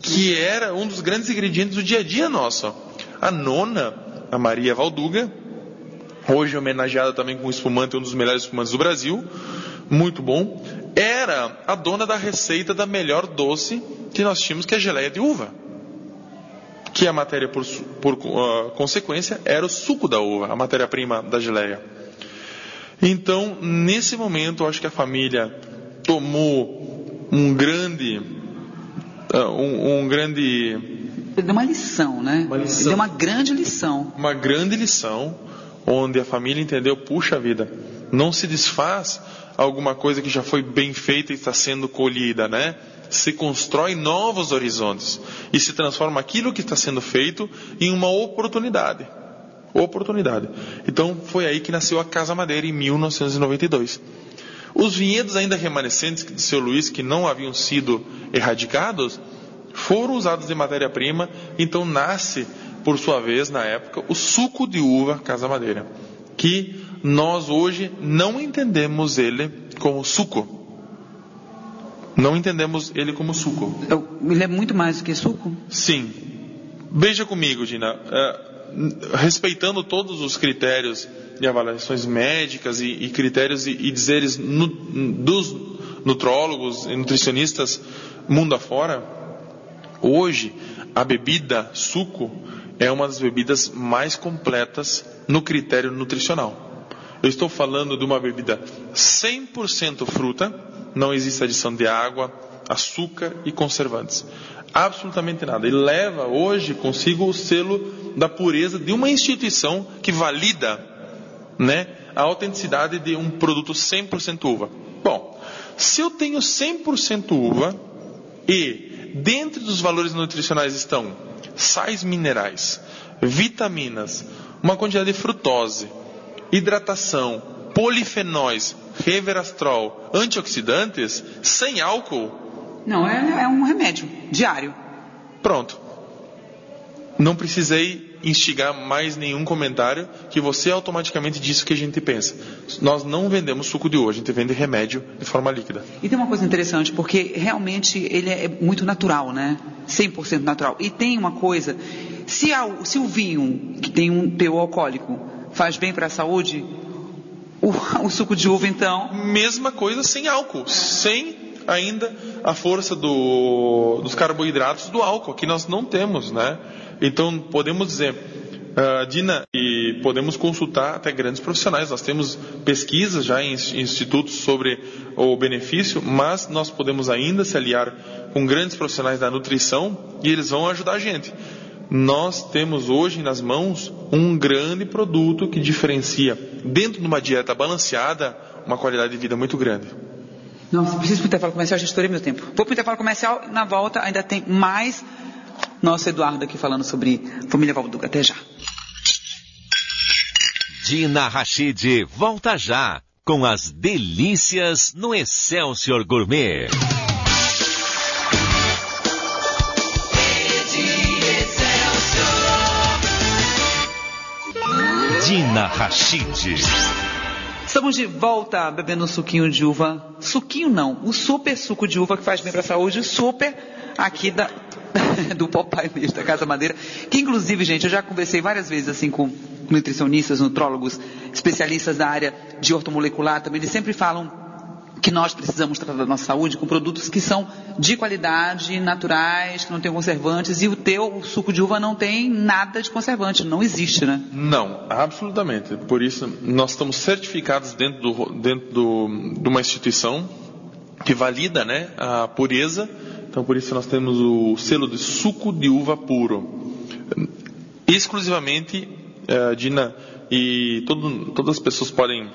que era um dos grandes ingredientes do dia a dia nosso. A nona, a Maria Valduga, hoje homenageada também com espumante, um dos melhores espumantes do Brasil, muito bom, era a dona da receita da melhor doce que nós tínhamos, que é a geleia de uva. Que a matéria, por, por uh, consequência, era o suco da uva, a matéria-prima da geleia. Então, nesse momento, eu acho que a família tomou um grande. Uh, um, um grande.
Deu uma lição, né? Uma lição. Deu uma grande lição.
Uma grande lição onde a família entendeu, puxa vida, não se desfaz alguma coisa que já foi bem feita e está sendo colhida, né? Se constrói novos horizontes e se transforma aquilo que está sendo feito em uma oportunidade. Oportunidade. Então foi aí que nasceu a Casa Madeira em 1992. Os vinhedos ainda remanescentes de seu Luiz, que não haviam sido erradicados, foram usados de matéria-prima, então nasce por sua vez, na época, o suco de uva Casa Madeira, que nós hoje não entendemos ele como suco. Não entendemos ele como suco.
Ele é muito mais do que suco?
Sim. Veja comigo, Gina. Uh, respeitando todos os critérios de avaliações médicas e, e critérios e, e dizeres nu, dos nutrólogos e nutricionistas mundo afora, hoje a bebida suco é uma das bebidas mais completas no critério nutricional. Eu estou falando de uma bebida 100% fruta, não existe adição de água, açúcar e conservantes. Absolutamente nada. Ele leva hoje consigo o selo da pureza de uma instituição que valida né, a autenticidade de um produto 100% uva. Bom, se eu tenho 100% uva e dentro dos valores nutricionais estão sais minerais, vitaminas, uma quantidade de frutose, hidratação, polifenóis, reverastrol, antioxidantes, sem álcool.
Não, é, é um remédio diário.
Pronto. Não precisei instigar mais nenhum comentário que você automaticamente disse o que a gente pensa. Nós não vendemos suco de uva, a gente vende remédio de forma líquida.
E tem uma coisa interessante, porque realmente ele é muito natural, né? 100% natural. E tem uma coisa, se, a, se o vinho, que tem um teor alcoólico, faz bem para a saúde, o, o, suco de uva então...
Mesma coisa sem álcool, sem ainda a força do, dos carboidratos do álcool, que nós não temos, né? Então, podemos dizer, uh, Dina, e podemos consultar até grandes profissionais. Nós temos pesquisas já em institutos sobre o benefício, mas nós podemos ainda se aliar com grandes profissionais da nutrição e eles vão ajudar a gente. Nós temos hoje nas mãos um grande produto que diferencia, dentro de uma dieta balanceada, uma qualidade de vida muito grande.
Nossa, preciso para o intervalo comercial, já estourei meu tempo. Vou para o intervalo comercial, na volta ainda tem mais nosso Eduardo aqui falando sobre família Valduga. Até já.
Dina Rachid volta já com as delícias no Excelsior Gourmet. Dina Rachid.
Estamos de volta bebendo um suquinho de uva. Suquinho não, o super suco de uva que faz bem para a saúde, super aqui da, do Popeye mesmo, da Casa Madeira, que inclusive, gente, eu já conversei várias vezes assim com nutricionistas, nutrólogos, especialistas da área de ortomolecular também, eles sempre falam que nós precisamos tratar da nossa saúde com produtos que são de qualidade, naturais, que não têm conservantes, e o teu o suco de uva não tem nada de conservante, não existe, né?
Não, absolutamente. Por isso, nós estamos certificados dentro, do, dentro do, de uma instituição que valida né, a pureza então, por isso, nós temos o selo de suco de uva puro. Exclusivamente, uh, Dina, e todo, todas as pessoas podem,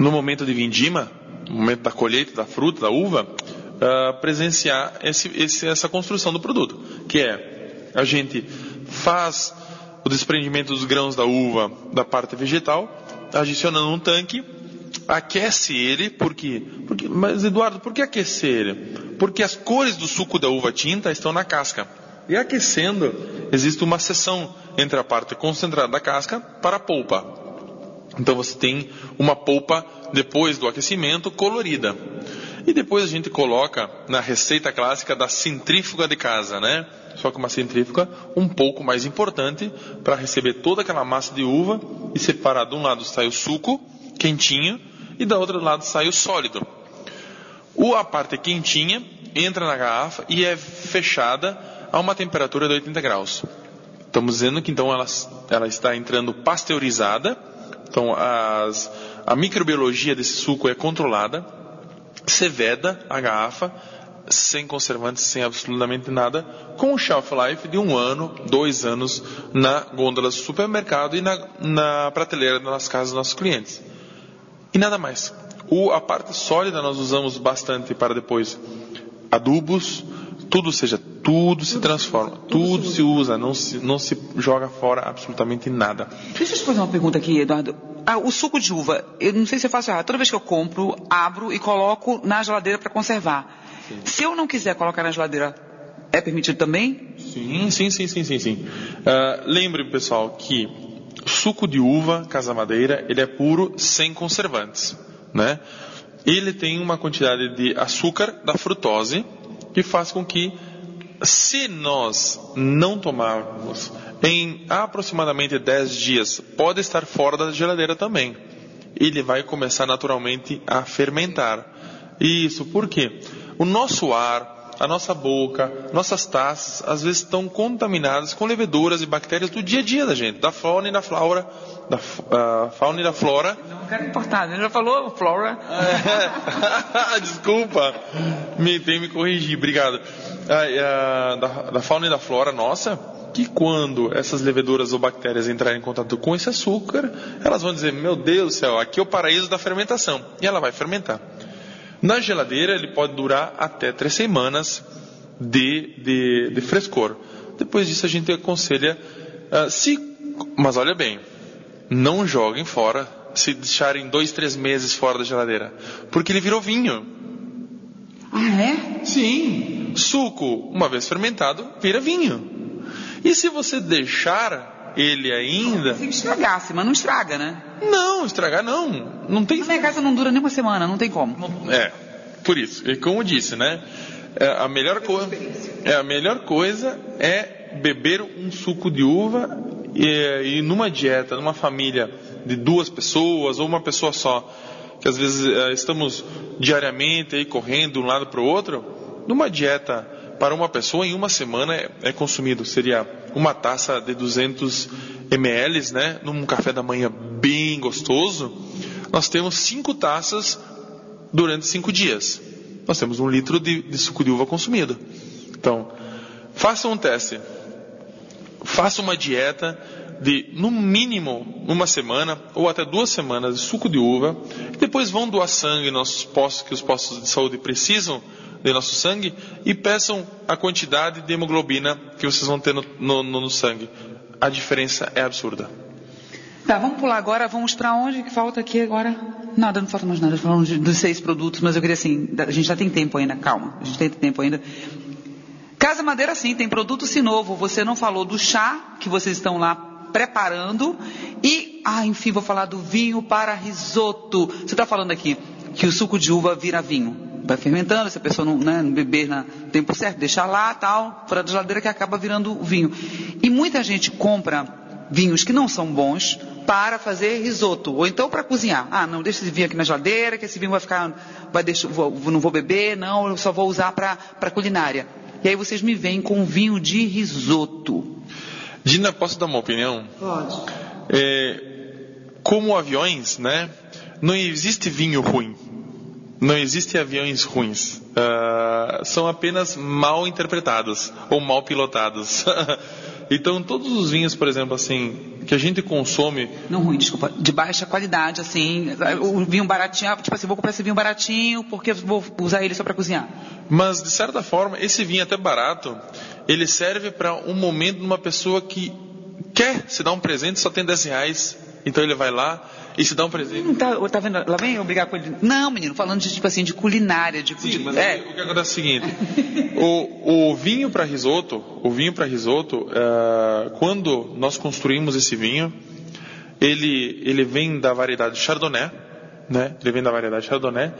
no momento de vindima, no momento da colheita da fruta, da uva, uh, presenciar esse, esse, essa construção do produto, que é a gente faz o desprendimento dos grãos da uva da parte vegetal, adicionando um tanque aquece ele, por quê? Porque, mas Eduardo, por que aquecer ele? Porque as cores do suco da uva tinta estão na casca. E aquecendo, existe uma seção entre a parte concentrada da casca para a polpa. Então você tem uma polpa depois do aquecimento colorida. E depois a gente coloca na receita clássica da centrífuga de casa, né? Só que uma centrífuga um pouco mais importante para receber toda aquela massa de uva e separar de um lado sai o suco quentinho e da outra lado sai o sólido. O, a parte quentinha entra na garrafa e é fechada a uma temperatura de 80 graus. Estamos dizendo que então ela, ela está entrando pasteurizada, então as, a microbiologia desse suco é controlada, se veda a garrafa, sem conservantes, sem absolutamente nada, com um shelf life de um ano, dois anos na gôndola do supermercado e na, na prateleira das casas dos nossos clientes. E nada mais. O, a parte sólida nós usamos bastante para depois adubos, tudo seja, tudo se transforma, tudo, se usa, não se, não se joga fora absolutamente nada.
Deixa eu te fazer uma pergunta aqui, Eduardo. Ah, o suco de uva, eu não sei se eu faço errado. Toda vez que eu compro, abro e coloco na geladeira para conservar. Sim. Se eu não quiser colocar na geladeira, é permitido também?
Sim, sim, sim, sim, sim. sim. Uh, lembre, pessoal, que suco de uva casa madeira, ele é puro sem conservantes, né? Ele tem uma quantidade de açúcar da frutose que faz com que se nós não tomarmos em aproximadamente 10 dias, pode estar fora da geladeira também. Ele vai começar naturalmente a fermentar. Isso por quê? O nosso ar, a nossa boca, nossas taças, às vezes estão contaminadas com leveduras e bactérias do dia a dia da gente, da fauna e da flora, da uh, fauna e da flora.
Não quero importar, ele já falou flora.
É. Desculpa, me, tem me corrigir, obrigado. Uh, uh, da, da fauna e da flora nossa, que quando essas leveduras ou bactérias entrarem em contato com esse açúcar, elas vão dizer: Meu Deus do céu, aqui é o paraíso da fermentação. E ela vai fermentar. Na geladeira, ele pode durar até três semanas de, de, de frescor. Depois disso, a gente aconselha, uh, se, mas olha bem, não joguem fora se deixarem dois, três meses fora da geladeira, porque ele virou vinho.
Ah, é?
Sim. Suco, uma vez fermentado, vira vinho. E se você deixar ele ainda.
Se estragasse, mas não estraga, né?
Não, estragar não. Não tem.
Na minha casa não dura nem uma semana, não tem como.
É, por isso. E como eu disse, né? É, a melhor coisa. É, a melhor coisa é beber um suco de uva e, e numa dieta, numa família de duas pessoas ou uma pessoa só, que às vezes é, estamos diariamente aí correndo de um lado para o outro, numa dieta para uma pessoa em uma semana é, é consumido. Seria uma taça de 200 ml, né? Num café da manhã bem gostoso, nós temos cinco taças durante cinco dias. Nós temos um litro de, de suco de uva consumido. Então, faça um teste. Faça uma dieta de, no mínimo, uma semana ou até duas semanas de suco de uva. Depois vão doar sangue nos postos que os postos de saúde precisam de nosso sangue e peçam a quantidade de hemoglobina que vocês vão ter no, no, no sangue. A diferença é absurda.
Tá, vamos pular agora, vamos para onde que falta aqui agora? Nada, não falta mais nada, falamos dos seis produtos, mas eu queria assim, a gente já tem tempo ainda, calma, a gente tem tempo ainda. Casa Madeira sim, tem produto sim novo, você não falou do chá que vocês estão lá preparando e, ah, enfim, vou falar do vinho para risoto. Você está falando aqui que o suco de uva vira vinho vai fermentando, se a pessoa não, né, não beber no tempo certo, deixa lá, tal, fora da geladeira que acaba virando vinho. E muita gente compra vinhos que não são bons para fazer risoto, ou então para cozinhar. Ah, não, deixa esse vinho aqui na geladeira, que esse vinho vai ficar, vai deixar, vou, não vou beber, não, eu só vou usar para culinária. E aí vocês me vêm com vinho de risoto.
Dina, posso dar uma opinião?
Pode.
É, como aviões, né? Não existe vinho ruim. Não existem aviões ruins. Uh, são apenas mal interpretados ou mal pilotados. então, todos os vinhos, por exemplo, assim, que a gente consome.
Não ruim, desculpa. De baixa qualidade, assim. O vinho baratinho, tipo assim, vou comprar esse vinho baratinho porque vou usar ele só para cozinhar.
Mas, de certa forma, esse vinho até barato, ele serve para um momento de uma pessoa que quer se dar um presente, só tem 10 reais. Então ele vai lá, e se dá um presente. Não
tá, tá vendo? Lá vem eu brigar com ele. Não, menino, falando de tipo assim, de culinária, de
Sim, mas é. o que acontece é o seguinte: o, o vinho para risoto, o vinho para risoto, uh, quando nós construímos esse vinho, ele, ele vem da variedade Chardonnay, né? Ele vem da variedade Chardonnay,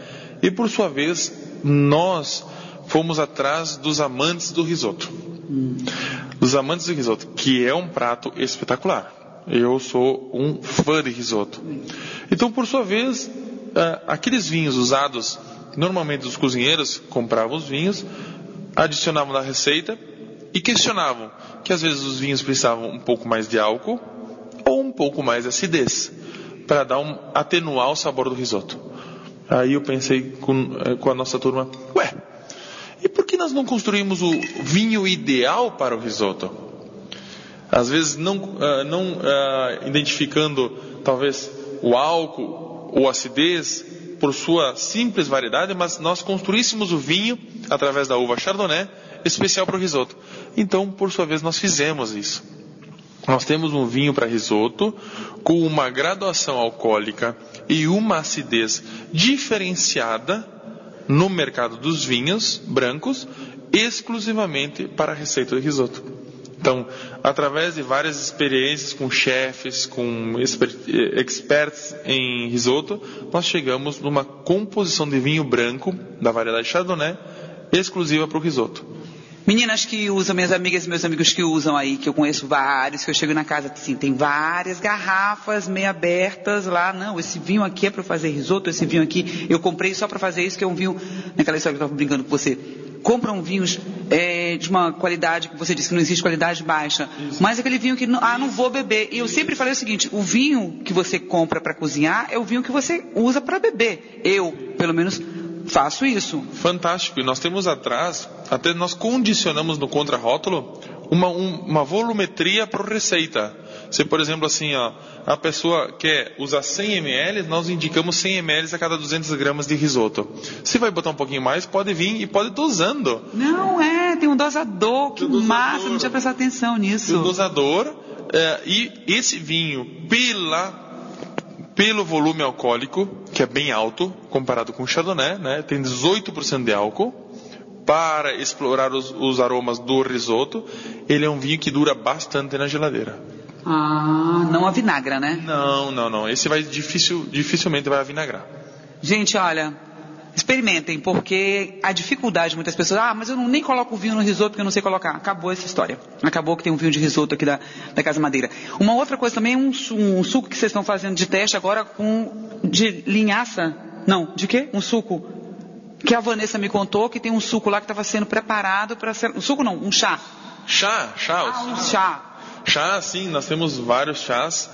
e por sua vez, nós fomos atrás dos amantes do risoto. Hum. Dos amantes do risoto, que é um prato espetacular. Eu sou um fã de risoto. Então, por sua vez, é, aqueles vinhos usados, normalmente os cozinheiros compravam os vinhos, adicionavam na receita e questionavam que às vezes os vinhos precisavam um pouco mais de álcool ou um pouco mais de acidez para dar um atenuar o sabor do risoto. Aí eu pensei com, é, com a nossa turma, ué, e por que nós não construímos o vinho ideal para o risoto? Às vezes não, uh, não uh, identificando talvez o álcool ou acidez por sua simples variedade, mas nós construíssemos o vinho através da uva Chardonnay especial para o risoto. Então, por sua vez, nós fizemos isso. Nós temos um vinho para risoto com uma graduação alcoólica e uma acidez diferenciada no mercado dos vinhos brancos, exclusivamente para a receita de risoto. Então, através de várias experiências com chefes, com experts em risoto, nós chegamos numa composição de vinho branco da variedade Chardonnay exclusiva para o risoto.
Meninas que usam, minhas amigas e meus amigos que usam aí, que eu conheço vários, que eu chego na casa, assim, tem várias garrafas meio abertas lá. Não, esse vinho aqui é para fazer risoto, esse vinho aqui eu comprei só para fazer isso, que é um vinho, naquela história que eu estava brincando com você compram vinhos é, de uma qualidade que você disse que não existe qualidade baixa, Isso. mas aquele vinho que, ah, não vou beber. E eu sempre falei o seguinte: o vinho que você compra para cozinhar é o vinho que você usa para beber. Eu, pelo menos, faço isso.
Fantástico. E nós temos atrás, até nós condicionamos no contrarótulo uma, um, uma volumetria por receita. Se, por exemplo, assim, ó, a pessoa quer usar 100 ml, nós indicamos 100 ml a cada 200 gramas de risoto. Se vai botar um pouquinho mais, pode vir e pode dosando.
Não, é, tem um dosador, que dosador, massa, não tinha prestado atenção nisso.
Um dosador, é, e esse vinho, pela pelo volume alcoólico, que é bem alto, comparado com o Chardonnay, né? tem 18% de álcool, para explorar os, os, aromas do risoto, ele é um vinho que dura bastante na geladeira.
Ah, não a vinagra, né?
Não, não, não. Esse vai difícil, dificilmente vai vinagrar.
Gente, olha, experimentem, porque a dificuldade muitas pessoas, ah, mas eu não, nem coloco o vinho no risoto porque eu não sei colocar. Acabou essa história. Acabou que tem um vinho de risoto aqui da, da Casa Madeira. Uma outra coisa também, um, um suco que vocês estão fazendo de teste agora com de linhaça. Não, de quê? Um suco que a Vanessa me contou que tem um suco lá que estava sendo preparado para ser. Um suco não, um chá.
Chá, chá.
Ah, um chá.
Chá, sim, nós temos vários chás.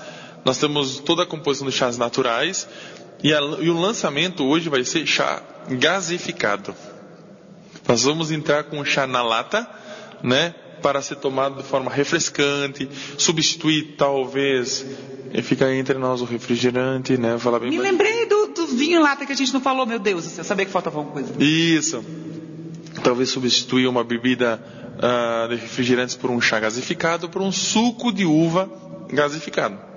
Nós temos toda a composição de chás naturais. E, a, e o lançamento hoje vai ser chá gasificado. Nós vamos entrar com chá na lata, né? Para ser tomado de forma refrescante, substituir talvez, e fica entre nós o refrigerante, né? Falar bem
Me mais... lembrei do, do vinho lata que a gente não falou, meu Deus, eu sabia que faltava alguma coisa.
Isso. Talvez substituir uma bebida uh, de refrigerantes por um chá gasificado, por um suco de uva gasificado.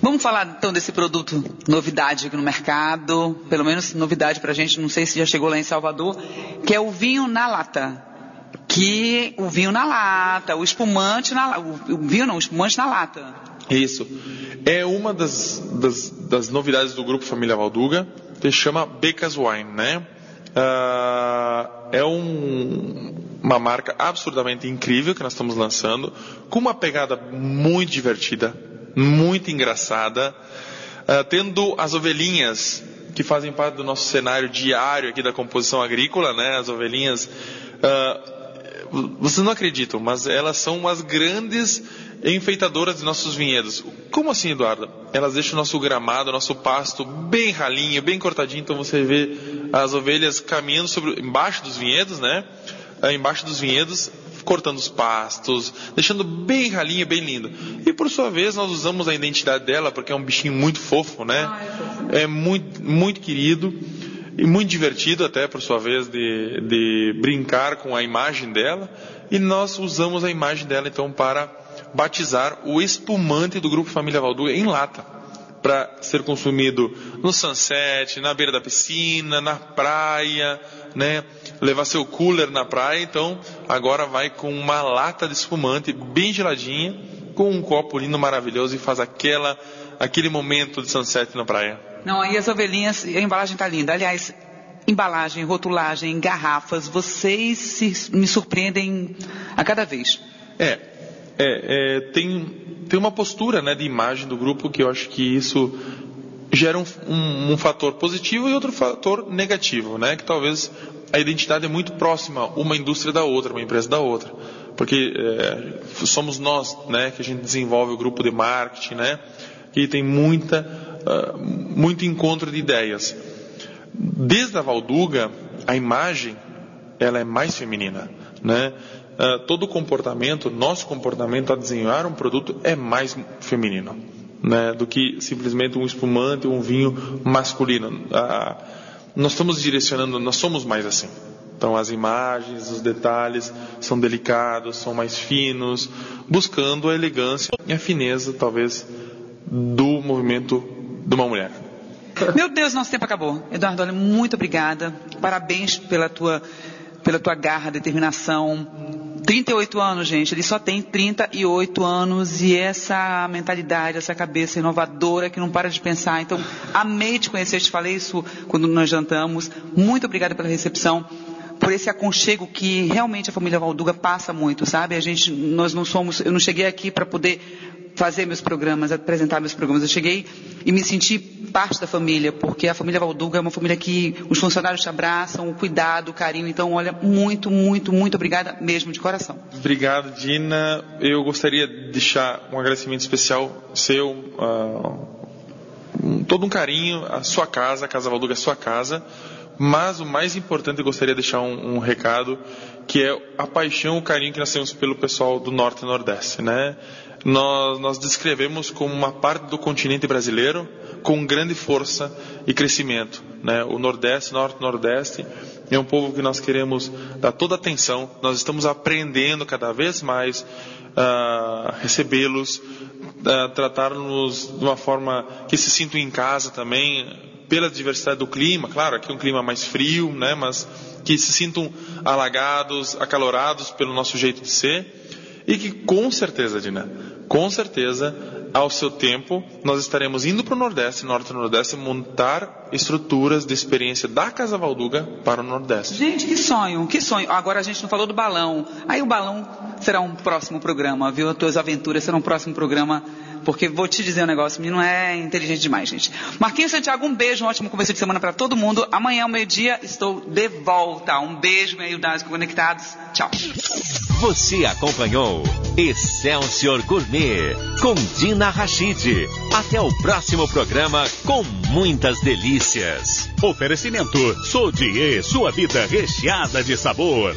Vamos falar então desse produto, novidade aqui no mercado, pelo menos novidade para a gente, não sei se já chegou lá em Salvador, que é o vinho na lata. Que o vinho na lata, o espumante na o, o vinho não, o espumante na lata.
Isso. É uma das, das, das novidades do grupo Família Valduga, que chama Becas Wine, né? Uh, é um, uma marca absurdamente incrível que nós estamos lançando, com uma pegada muito divertida, muito engraçada, uh, tendo as ovelhinhas que fazem parte do nosso cenário diário aqui da composição agrícola, né? As ovelhinhas, uh, vocês não acreditam, mas elas são as grandes enfeitadoras de nossos vinhedos. Como assim, Eduardo? Elas deixam o nosso gramado, o nosso pasto bem ralinho, bem cortadinho, então você vê as ovelhas caminhando sobre, embaixo dos vinhedos, né? É, embaixo dos vinhedos, cortando os pastos, deixando bem ralinho, bem lindo. E por sua vez, nós usamos a identidade dela, porque é um bichinho muito fofo, né? Ah, é muito, muito querido e muito divertido até, por sua vez, de, de brincar com a imagem dela. E nós usamos a imagem dela, então, para batizar o espumante do Grupo Família Valduga em lata para ser consumido no sunset, na beira da piscina, na praia, né? Levar seu cooler na praia, então agora vai com uma lata de espumante bem geladinha, com um copo lindo maravilhoso e faz aquela aquele momento de sunset na praia.
Não, aí as ovelhinhas, a embalagem tá linda. Aliás, embalagem, rotulagem, garrafas, vocês se, me surpreendem a cada vez.
É, é, é, tem, tem uma postura né, de imagem do grupo que eu acho que isso gera um, um, um, fator positivo e outro fator negativo, né? Que talvez a identidade é muito próxima uma indústria da outra, uma empresa da outra, porque é, somos nós, né? Que a gente desenvolve o grupo de marketing, né? Que tem muita, uh, muito encontro de ideias. Desde a Valduga, a imagem ela é mais feminina, né? uh, todo comportamento, nosso comportamento a desenhar um produto é mais feminino, né, do que simplesmente um espumante ou um vinho masculino. Uh, nós estamos direcionando, nós somos mais assim. Então as imagens, os detalhes são delicados, são mais finos, buscando a elegância e a fineza, talvez, do movimento de uma mulher.
Meu Deus, nosso tempo acabou. Eduardo, olha, muito obrigada. Parabéns pela tua, pela tua garra, determinação, 38 anos, gente. Ele só tem 38 anos e essa mentalidade, essa cabeça inovadora que não para de pensar. Então, amei te conhecer. Te falei isso quando nós jantamos. Muito obrigada pela recepção por esse aconchego que realmente a família Valduga passa muito, sabe? A gente, nós não somos, eu não cheguei aqui para poder fazer meus programas, apresentar meus programas. Eu cheguei e me senti parte da família, porque a família Valduga é uma família que os funcionários te abraçam, o cuidado, o carinho. Então, olha, muito, muito, muito obrigada mesmo, de coração.
Obrigado, Dina. Eu gostaria de deixar um agradecimento especial seu, uh, todo um carinho, a sua casa, a Casa Valduga é sua casa. Mas o mais importante, eu gostaria de deixar um, um recado, que é a paixão, o carinho que nós temos pelo pessoal do Norte e Nordeste, né? Nós, nós descrevemos como uma parte do continente brasileiro com grande força e crescimento, né? O Nordeste, Norte Nordeste é um povo que nós queremos dar toda atenção. Nós estamos aprendendo cada vez mais uh, recebê-los, uh, tratar-nos de uma forma que se sintam em casa também, pela diversidade do clima, claro, aqui é um clima mais frio, né, mas que se sintam alagados, acalorados pelo nosso jeito de ser e que com certeza, Dina, com certeza, ao seu tempo, nós estaremos indo para o Nordeste, Norte e Nordeste, montar estruturas de experiência da Casa Valduga para o Nordeste.
Gente, que sonho, que sonho. Agora a gente não falou do balão. Aí o balão será um próximo programa, viu? As tuas aventuras serão um próximo programa porque vou te dizer um negócio, não é inteligente demais, gente. Marquinhos Santiago, um beijo, um ótimo começo de semana para todo mundo. Amanhã, ao meio-dia, estou de volta. Um beijo, meio das conectados. Tchau.
Você acompanhou Excelsior Gourmet com Dina Rachid. Até o próximo programa com muitas delícias.
Oferecimento Sodier, sua vida recheada de sabor.